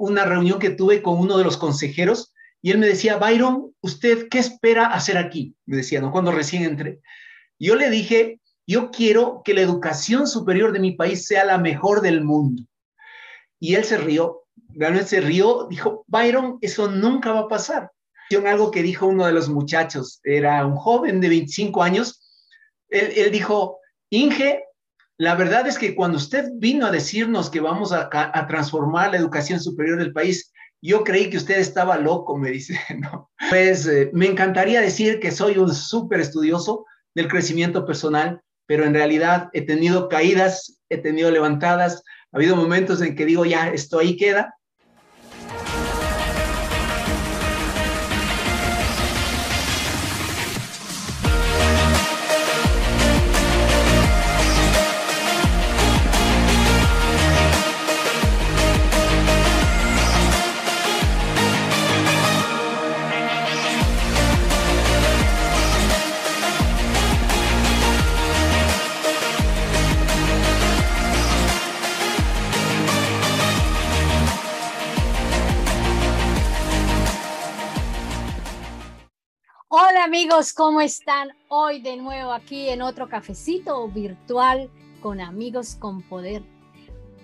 una reunión que tuve con uno de los consejeros y él me decía, Byron, ¿usted qué espera hacer aquí? Me decía, ¿no? Cuando recién entré. Yo le dije, yo quiero que la educación superior de mi país sea la mejor del mundo. Y él se rió, realmente se rió, dijo, Byron, eso nunca va a pasar. Algo que dijo uno de los muchachos, era un joven de 25 años, él, él dijo, Inge, la verdad es que cuando usted vino a decirnos que vamos a, a, transformar la educación superior del país, yo creí que usted estaba loco, me dice. ¿no? Pues eh, me encantaría decir que soy un súper estudioso del crecimiento personal, pero en realidad he tenido caídas, he tenido levantadas, ha habido momentos en que digo, ya, esto ahí queda, amigos, ¿cómo están? Hoy de nuevo aquí en otro cafecito virtual con amigos con poder.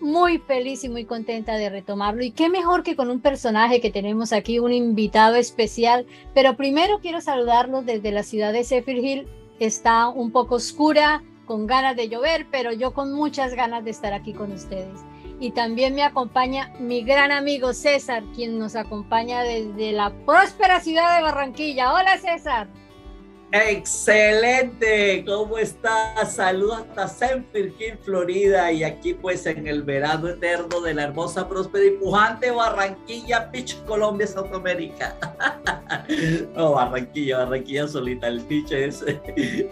Muy feliz y muy contenta de retomarlo. Y qué mejor que con un personaje que tenemos aquí, un invitado especial. Pero primero quiero saludarlos desde la ciudad de Zephyr Hill. Está un poco oscura, con ganas de llover, pero yo con muchas ganas de estar aquí con ustedes y también me acompaña mi gran amigo César, quien nos acompaña desde la próspera ciudad de Barranquilla. Hola César. Excelente, ¿cómo estás? Saludos hasta Senfield, Florida, y aquí pues en el verano eterno de la hermosa, próspera y pujante Barranquilla Beach, Colombia, América. no, Barranquilla, Barranquilla solita, el beach es,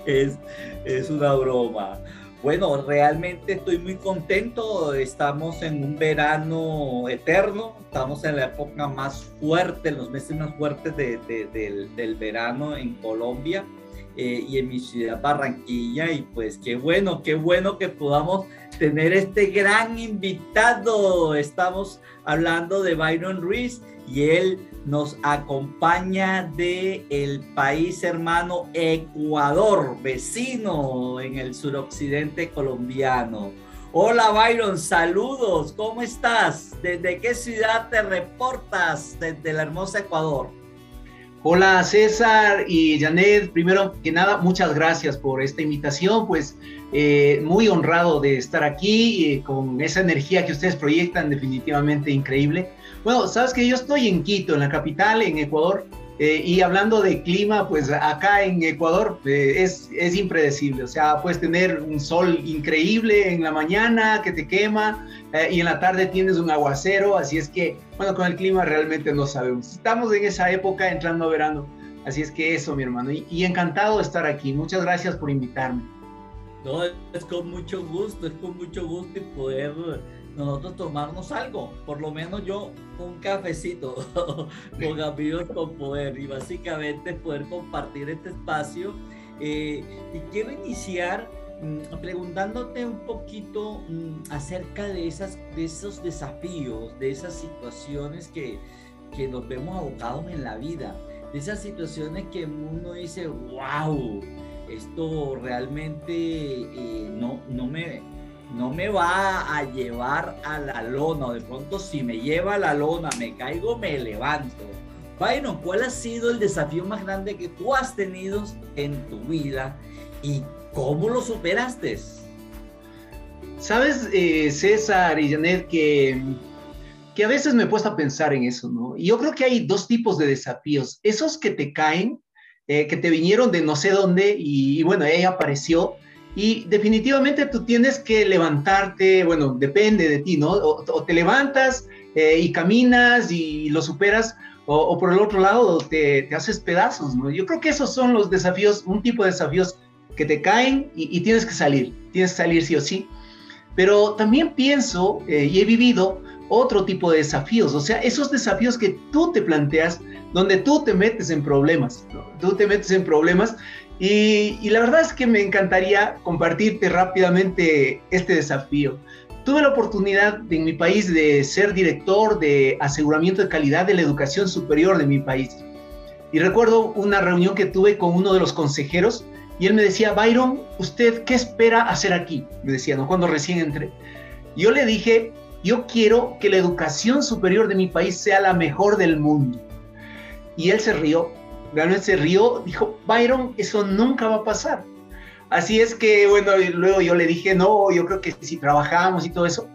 es, es una broma. Bueno, realmente estoy muy contento. Estamos en un verano eterno. Estamos en la época más fuerte, en los meses más fuertes del, verano en Colombia eh, y en mi ciudad Barranquilla. Y pues qué bueno, qué bueno que podamos tener este gran invitado. Estamos hablando de Byron Ruiz y él nos acompaña de el país hermano Ecuador, vecino en el suroccidente colombiano. Hola Byron, saludos, ¿cómo estás? ¿Desde qué ciudad te reportas desde el hermoso Ecuador? Hola César y Janet, primero que nada, muchas gracias por esta invitación, pues eh, muy honrado de estar aquí eh, con esa energía que ustedes proyectan, definitivamente increíble. Bueno, sabes que yo estoy en Quito, en la capital, en Ecuador, eh, y hablando de clima, pues acá en Ecuador eh, es, es, impredecible. O sea, puedes tener un sol increíble en la mañana que te quema eh, y en la tarde tienes un aguacero. Así es que, bueno, con el clima realmente no sabemos. Estamos en esa época entrando a verano. Así es que eso, mi hermano. Y, y encantado de estar aquí. Muchas gracias por invitarme. No, es con mucho gusto, es con mucho gusto poder nosotros tomarnos algo, por lo menos yo un cafecito con amigos con poder y básicamente poder compartir este espacio. Eh, y quiero iniciar mm, preguntándote un poquito mm, acerca de, esas, de esos desafíos, de esas situaciones que, que nos vemos abocados en la vida, de esas situaciones que uno dice, wow, esto realmente eh, no, no me no me va a llevar a la lona, de pronto si me lleva a la lona, me caigo, me levanto. Bueno, ¿cuál ha sido el desafío más grande que tú has tenido en tu vida y cómo lo superaste? Sabes, eh, César y Janet, que, que a veces me he puesto a pensar en eso, ¿no? Y yo creo que hay dos tipos de desafíos. Esos que te caen, eh, que te vinieron de no sé dónde y, y bueno, ella apareció y definitivamente tú tienes que levantarte, bueno, depende de ti, ¿no? O, te levantas eh, y caminas y lo superas, o, por el otro lado te, te, haces pedazos, ¿no? Yo creo que esos son los desafíos, un tipo de desafíos que te caen y, tienes que salir, tienes que salir sí o sí. Pero también pienso eh, y he vivido otro tipo de desafíos, o sea, esos desafíos que tú te planteas, donde tú te metes en problemas, ¿no? tú te metes en problemas y, la verdad es que me encantaría compartirte rápidamente este desafío. tuve la oportunidad en mi país de ser director de aseguramiento de calidad de la educación superior de mi país. Y recuerdo una reunión que tuve con uno de los consejeros y él me decía, Byron, ¿usted qué espera hacer aquí? Me decía, ¿no? Cuando recién entré. Yo le dije, yo quiero que la educación superior de mi país sea la mejor del mundo. Y él se rió, realmente se rió, dijo, Byron, eso nunca va a pasar. Así es que, bueno, luego yo le dije, no, yo creo que si trabajamos y todo eso,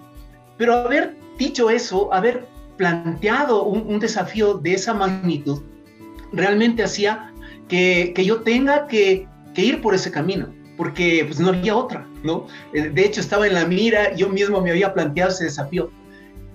pero haber dicho eso, haber planteado un, desafío de esa magnitud, realmente hacía que, que yo tenga que, que, ir por ese camino, porque pues no había otra, ¿no? Eh, de hecho, estaba en la mira, yo mismo me había planteado ese desafío.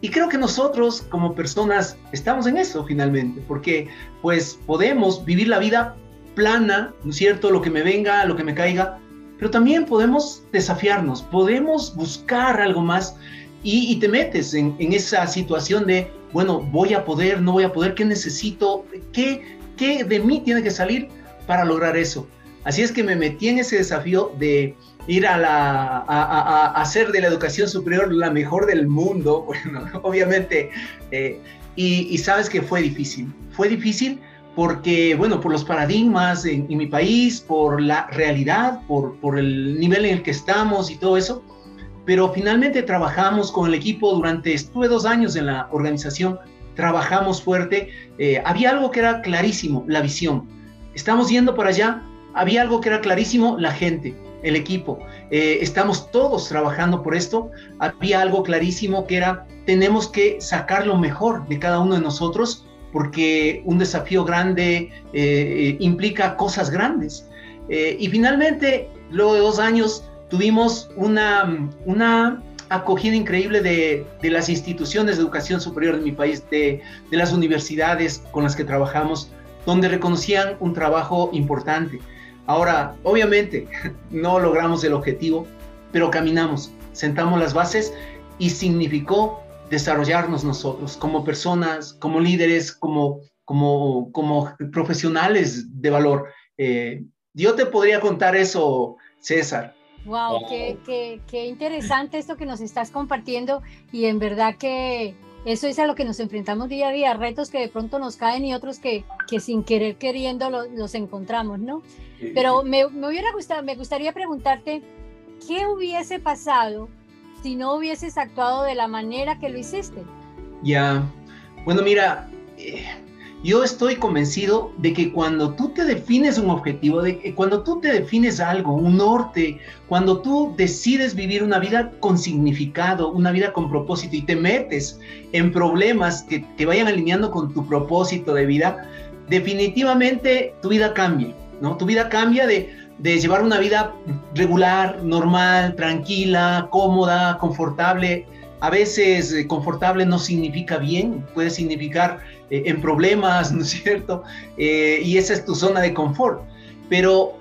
Y creo que nosotros como personas estamos en eso finalmente, porque pues podemos vivir la vida plana, ¿no es cierto? Lo que me venga, lo que me caiga, pero también podemos desafiarnos, podemos buscar algo más y, te metes en, esa situación de, bueno, voy a poder, no voy a poder, ¿qué necesito? ¿Qué, ¿Qué de mí tiene que salir para lograr eso? Así es que me metí en ese desafío de ir a, la, a, hacer de la educación superior la mejor del mundo, bueno, obviamente, eh, y, y, sabes que fue difícil, fue difícil porque, bueno, por los paradigmas en, mi país, por la realidad, por, por, el nivel en el que estamos y todo eso, pero finalmente trabajamos con el equipo durante, estuve dos años en la organización, trabajamos fuerte, eh, había algo que era clarísimo, la visión, estamos yendo para allá, había algo que era clarísimo, la gente, el equipo, eh, estamos todos trabajando por esto, había algo clarísimo que era, tenemos que sacar lo mejor de cada uno de nosotros, porque un desafío grande eh, implica cosas grandes. Eh, y finalmente, luego de dos años, tuvimos una, una acogida increíble de, de, las instituciones de educación superior de mi país, de, de, las universidades con las que trabajamos, donde reconocían un trabajo importante. Ahora, obviamente, no logramos el objetivo, pero caminamos, sentamos las bases y significó desarrollarnos nosotros como personas, como líderes, como, como, como profesionales de valor. Eh, yo te podría contar eso, César. Wow, Qué, qué, qué, interesante esto que nos estás compartiendo y en verdad que eso es a lo que nos enfrentamos día a día, retos que de pronto nos caen y otros que, que sin querer queriendo los, los encontramos, ¿no? Pero me, me, hubiera gustado, me gustaría preguntarte, ¿qué hubiese pasado si no hubieses actuado de la manera que lo hiciste? Ya, bueno, mira, eh, yo estoy convencido de que cuando tú te defines un objetivo, de que cuando tú te defines algo, un norte, cuando tú decides vivir una vida con significado, una vida con propósito y te metes en problemas que vayan alineando con tu propósito de vida, definitivamente tu vida cambia, ¿no? Tu vida cambia de de llevar una vida regular, normal, tranquila, cómoda, confortable. A veces eh, confortable no significa bien, puede significar eh, en problemas, ¿no es cierto? Eh, y esa es tu zona de confort. Pero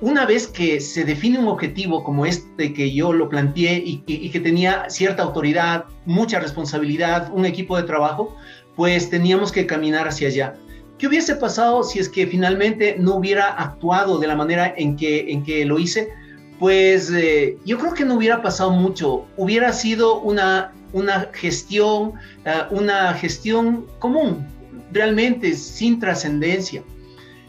una vez que se define un objetivo como este que yo lo planteé y, que tenía cierta autoridad, mucha responsabilidad, un equipo de trabajo, pues teníamos que caminar hacia allá. ¿Qué hubiese pasado si es que finalmente no hubiera actuado de la manera en que, en que lo hice? Pues eh, yo creo que no hubiera pasado mucho. Hubiera sido una, una gestión, eh, una gestión común, realmente sin trascendencia.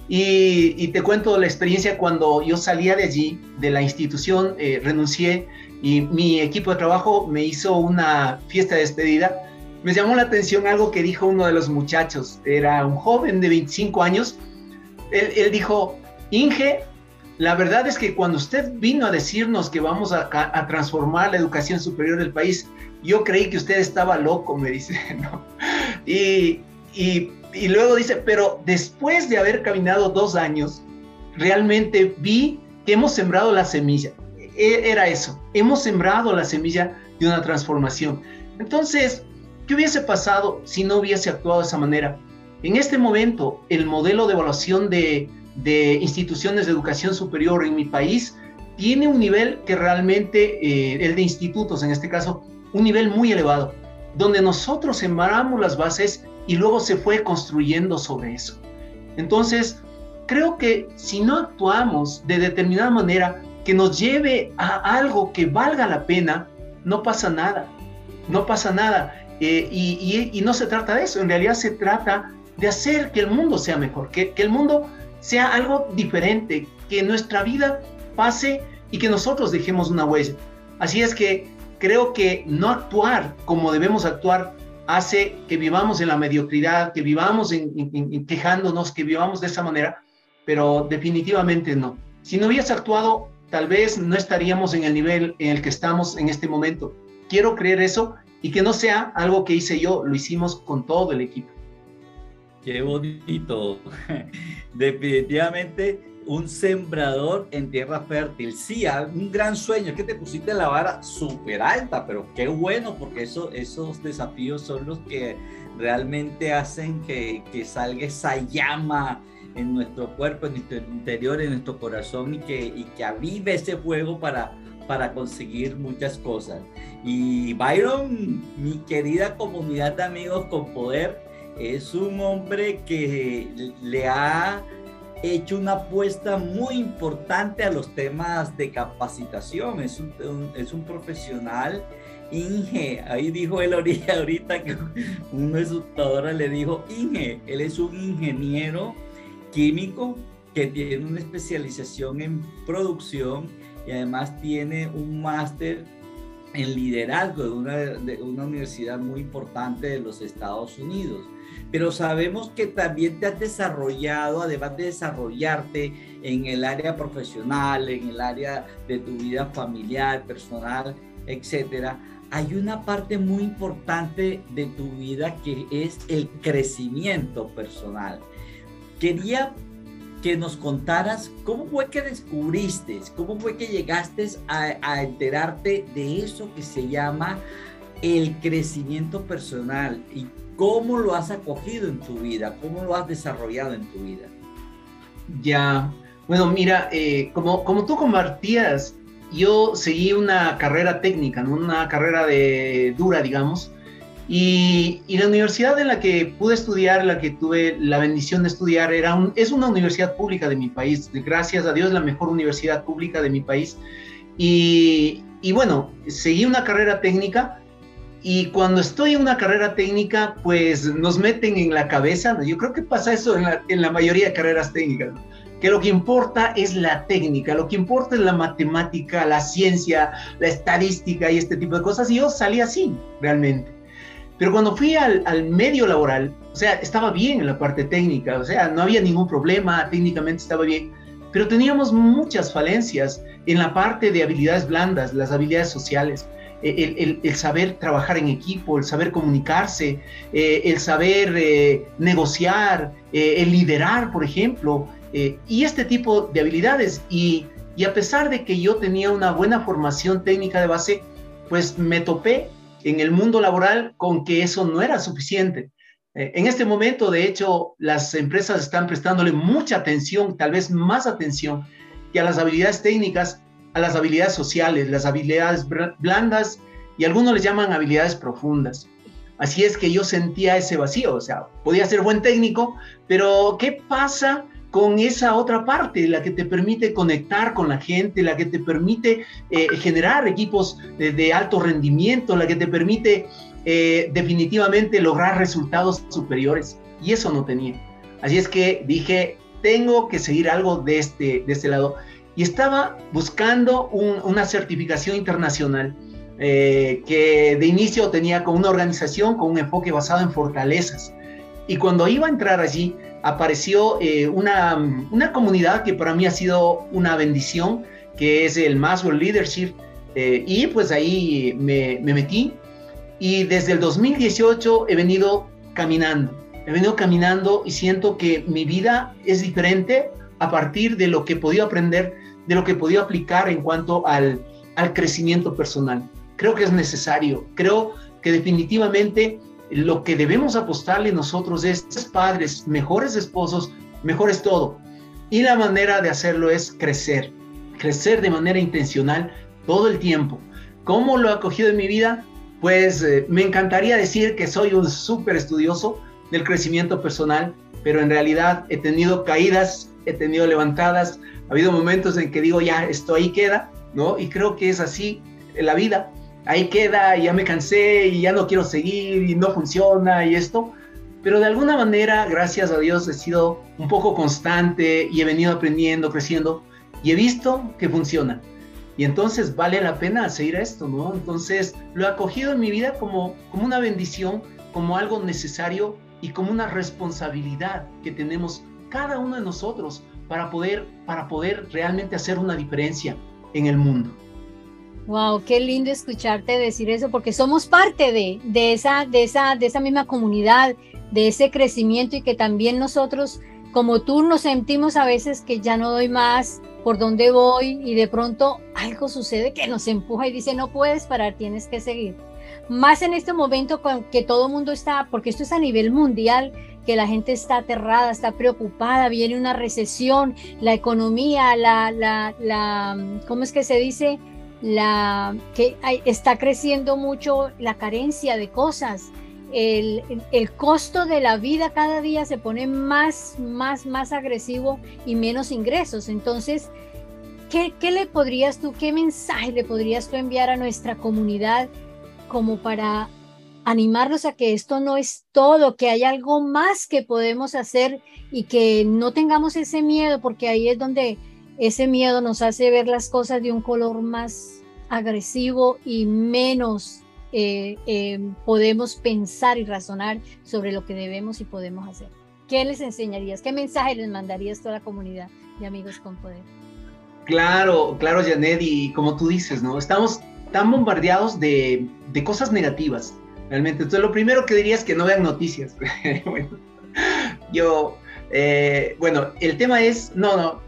Y, te cuento la experiencia cuando yo salía de allí, de la institución, eh, renuncié y mi equipo de trabajo me hizo una fiesta de despedida me llamó la atención algo que dijo uno de los muchachos, era un joven de 25 años, él, dijo, Inge, la verdad es que cuando usted vino a decirnos que vamos a, transformar la educación superior del país, yo creí que usted estaba loco, me dice, y, y luego dice, pero después de haber caminado dos años, realmente vi que hemos sembrado la semilla. E, era eso, hemos sembrado la semilla de una transformación. Entonces, ¿Qué hubiese pasado si no hubiese actuado de esa manera? En este momento, el modelo de evaluación de, instituciones de educación superior en mi país tiene un nivel que realmente, eh, el de institutos en este caso, un nivel muy elevado, donde nosotros sembramos las bases y luego se fue construyendo sobre eso. Entonces, creo que si no actuamos de determinada manera que nos lleve a algo que valga la pena, no pasa nada, no pasa nada. Eh, y, no se trata de eso, en realidad se trata de hacer que el mundo sea mejor, que, que el mundo sea algo diferente, que nuestra vida pase y que nosotros dejemos una huella. Así es que creo que no actuar como debemos actuar hace que vivamos en la mediocridad, que vivamos en, quejándonos, que vivamos de esa manera, pero definitivamente no. Si no hubieras actuado, tal vez no estaríamos en el nivel en el que estamos en este momento. Quiero creer eso y que no sea algo que hice yo, lo hicimos con todo el equipo. Qué bonito. Definitivamente un sembrador en tierra fértil. Sí, un gran sueño, es que te pusiste la vara súper alta, pero qué bueno, porque eso, esos desafíos son los que realmente hacen que, que salga esa llama en nuestro cuerpo, en nuestro interior, en nuestro corazón y que, y que avive ese fuego para, para conseguir muchas cosas. Y Byron, mi querida comunidad de amigos con poder, es un hombre que le ha hecho una apuesta muy importante a los temas de capacitación. Es un, es un profesional Inge, ahí dijo él ahorita que uno de sus tutores le dijo, Inge, él es un ingeniero químico que tiene una especialización en producción y además tiene un máster en liderazgo de una, de una universidad muy importante de los Estados Unidos pero sabemos que también te has desarrollado, además de desarrollarte en el área profesional, en el área de tu vida familiar, personal, etcétera, hay una parte muy importante de tu vida que es el crecimiento personal. Quería que nos contaras cómo fue que descubriste, cómo fue que llegaste a, enterarte de eso que se llama el crecimiento personal y ¿Cómo lo has acogido en tu vida? ¿Cómo lo has desarrollado en tu vida? Ya, bueno, mira, eh, como, como tú compartías, yo seguí una carrera técnica, una carrera de dura, digamos, y, y, la universidad en la que pude estudiar, la que tuve la bendición de estudiar, era un, es una universidad pública de mi país, gracias a Dios la mejor universidad pública de mi país. Y, y bueno, seguí una carrera técnica, y cuando estoy en una carrera técnica, pues nos meten en la cabeza, yo creo que pasa eso en la, mayoría de carreras técnicas, que lo que importa es la técnica, lo que importa es la matemática, la ciencia, la estadística y este tipo de cosas, y yo salí así, realmente. Pero cuando fui al, al medio laboral, o sea, estaba bien en la parte técnica, o sea, no había ningún problema, técnicamente estaba bien, pero teníamos muchas falencias en la parte de habilidades blandas, las habilidades sociales el, saber trabajar en equipo, el saber comunicarse, eh, el saber eh, negociar, eh, el liderar, por ejemplo, y este tipo de habilidades. Y, y, a pesar de que yo tenía una buena formación técnica de base, pues me topé en el mundo laboral con que eso no era suficiente. En este momento, de hecho, las empresas están prestándole mucha atención, tal vez más atención, que a las habilidades técnicas a las habilidades sociales, las habilidades blandas y algunos les llaman habilidades profundas. Así es que yo sentía ese vacío, o sea, podía ser buen técnico, pero ¿qué pasa con esa otra parte, la que te permite conectar con la gente, la que te permite eh, generar equipos de, alto rendimiento, la que te permite eh, definitivamente lograr resultados superiores? Y eso no tenía. Así es que dije, tengo que seguir algo de este, de este lado y estaba buscando una certificación internacional eh, que de inicio tenía con una organización con un enfoque basado en fortalezas. Y cuando iba a entrar allí, apareció eh, una, una, comunidad que para mí ha sido una bendición, que es el Maswell Leadership. Eh, y pues ahí me, me metí. Y desde el 2018 he venido caminando. He venido caminando y siento que mi vida es diferente a partir de lo que he podido aprender de lo que podía aplicar en cuanto al, al crecimiento personal. Creo que es necesario, creo que definitivamente lo que debemos apostarle nosotros es padres, mejores esposos, mejores todo. Y la manera de hacerlo es crecer, crecer de manera intencional todo el tiempo. ¿Cómo lo he acogido en mi vida? Pues eh, me encantaría decir que soy un súper estudioso del crecimiento personal, pero en realidad he tenido caídas, he tenido levantadas, ha habido momentos en que digo, ya, esto ahí queda, ¿no? Y creo que es así en la vida. ahí queda, ya me cansé y ya no quiero seguir y no funciona y esto. Pero de alguna manera, gracias a Dios, he sido un poco constante y he venido aprendiendo, creciendo y he visto que funciona. Y entonces vale la pena seguir esto, ¿no? Entonces lo he acogido en mi vida como, como una bendición, como algo necesario y como una responsabilidad que tenemos cada uno de nosotros para poder, para poder realmente hacer una diferencia en el mundo. Wow, qué lindo escucharte decir eso, porque somos parte de, de, esa, de, esa, de esa misma comunidad, de ese crecimiento y que también nosotros, como tú, nos sentimos a veces que ya no doy más, por dónde voy y de pronto algo sucede que nos empuja y dice, no puedes parar, tienes que seguir. Más en este momento que todo el mundo está, porque esto es a nivel mundial, que la gente está aterrada, está preocupada, viene una recesión, la economía, la, la, la ¿cómo es que se dice? La, que está creciendo mucho la carencia de cosas. El, costo de la vida cada día se pone más, más, más agresivo y menos ingresos. Entonces, ¿qué, ¿qué, le podrías tú, qué mensaje le podrías tú enviar a nuestra comunidad como para animarlos a que esto no es todo, que hay algo más que podemos hacer y que no tengamos ese miedo, porque ahí es donde ese miedo nos hace ver las cosas de un color más agresivo y menos eh, eh, podemos pensar y razonar sobre lo que debemos y podemos hacer. ¿Qué les enseñarías? ¿Qué mensaje les mandarías a toda la comunidad de Amigos con Poder? Claro, claro, Janet, y como tú dices, ¿no? Estamos tan bombardeados de, de cosas negativas, realmente. Entonces, lo primero que diría es que no vean noticias. bueno, yo, eh, bueno, el tema es, no, no,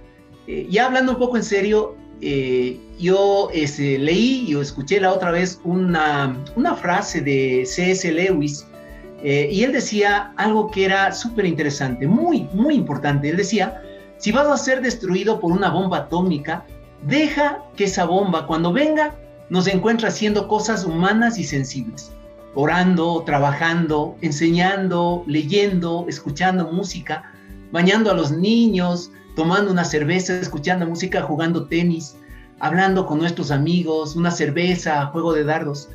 eh, ya hablando un poco en serio, eh, yo este, leí o escuché la otra vez una, una frase de C.S. Lewis y él decía algo que era súper interesante, muy, muy importante. Él decía, si vas a ser destruido por una bomba atómica, deja que esa bomba cuando venga nos encuentre haciendo cosas humanas y sensibles orando, trabajando, enseñando, leyendo, escuchando música, bañando a los niños, tomando una cerveza, escuchando música, jugando tenis, hablando con nuestros amigos, una cerveza, juego de dardos.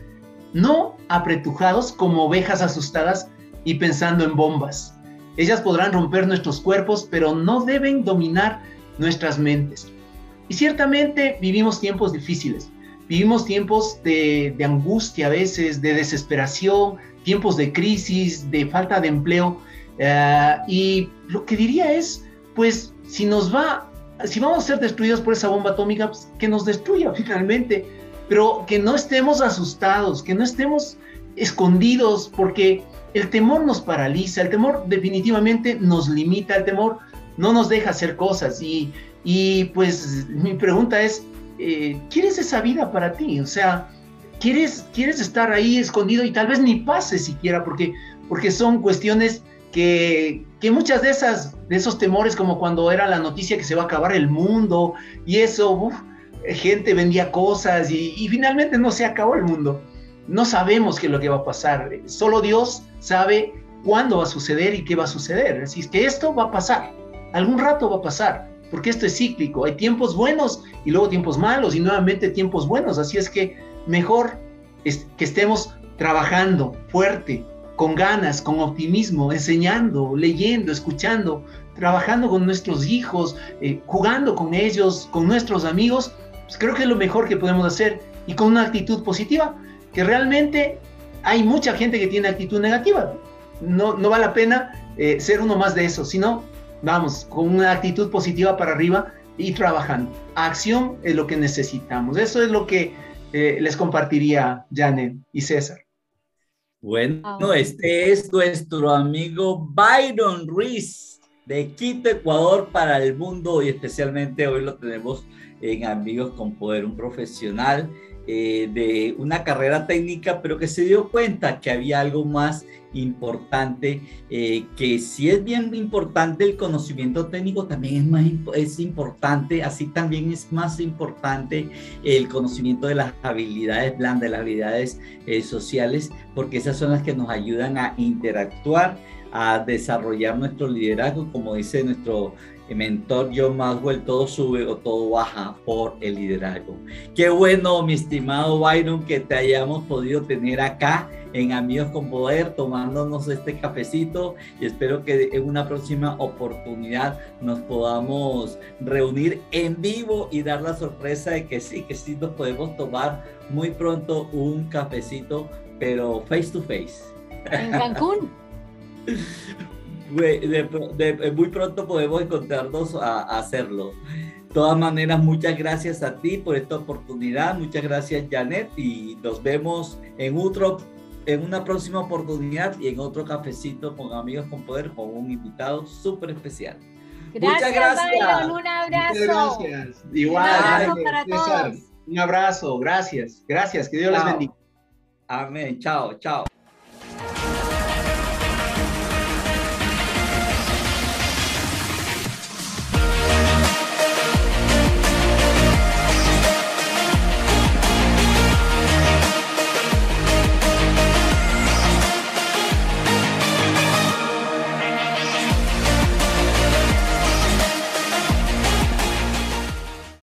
No apretujados como ovejas asustadas y pensando en bombas. Ellas podrán romper nuestros cuerpos, pero no deben dominar nuestras mentes. Y ciertamente vivimos tiempos difíciles. Vivimos tiempos de, angustia a veces, de desesperación, tiempos de crisis, de falta de empleo. Eh, y lo que diría es, pues, si nos va, si vamos a ser destruidos por esa bomba atómica, pues, que nos destruya finalmente, pero que no estemos asustados, que no estemos escondidos, porque el temor nos paraliza, el temor definitivamente nos limita, el temor no nos deja hacer cosas. Y, y pues mi pregunta es, eh, quieres esa vida para ti, o sea, quieres, quieres estar ahí escondido y tal vez ni pase siquiera, porque, porque son cuestiones que, que muchas de esas, de esos temores, como cuando era la noticia que se va a acabar el mundo y eso, gente vendía cosas y, y finalmente no se acabó el mundo. No sabemos qué es lo que va a pasar, solo Dios sabe cuándo va a suceder y qué va a suceder. Así es que esto va a pasar, algún rato va a pasar porque esto es cíclico. Hay tiempos buenos y luego tiempos malos y nuevamente tiempos buenos. Así es que mejor es que estemos trabajando fuerte, con ganas, con optimismo, enseñando, leyendo, escuchando, trabajando con nuestros hijos, eh, jugando con ellos, con nuestros amigos. Pues creo que es lo mejor que podemos hacer y con una actitud positiva, que realmente hay mucha gente que tiene actitud negativa. No, no vale la pena eh, ser uno más de eso, sino vamos, con una actitud positiva para arriba y trabajando. Acción es lo que necesitamos. Eso es lo que eh, les compartiría Janet y César. Bueno, este es nuestro amigo Byron Ruiz de Quito, Ecuador para el mundo y especialmente hoy lo tenemos en Amigos con Poder, un profesional eh, de una carrera técnica, pero que se dio cuenta que había algo más importante, eh, que si es bien importante el conocimiento técnico, también es, más, es importante, así también es más importante el conocimiento de las habilidades blandas, las habilidades eh, sociales, porque esas son las que nos ayudan a interactuar, a desarrollar nuestro liderazgo, como dice nuestro mentor John Maxwell, todo sube o todo baja por el liderazgo. Qué bueno, mi estimado Byron, que te hayamos podido tener acá en Amigos con Poder tomándonos este cafecito y espero que en una próxima oportunidad nos podamos reunir en vivo y dar la sorpresa de que sí, que sí nos podemos tomar muy pronto un cafecito, pero face to face. En Cancún. muy pronto podemos encontrarnos a, hacerlo. De todas maneras, muchas gracias a ti por esta oportunidad. Muchas gracias, Janet. Y nos vemos en otro en una próxima oportunidad y en otro cafecito con amigos con poder con un invitado súper especial. Muchas gracias. un abrazo. Muchas gracias. Igual. Un abrazo para todos. Un abrazo. Gracias. Gracias. Que Dios les bendiga. Amén. Chao, chao.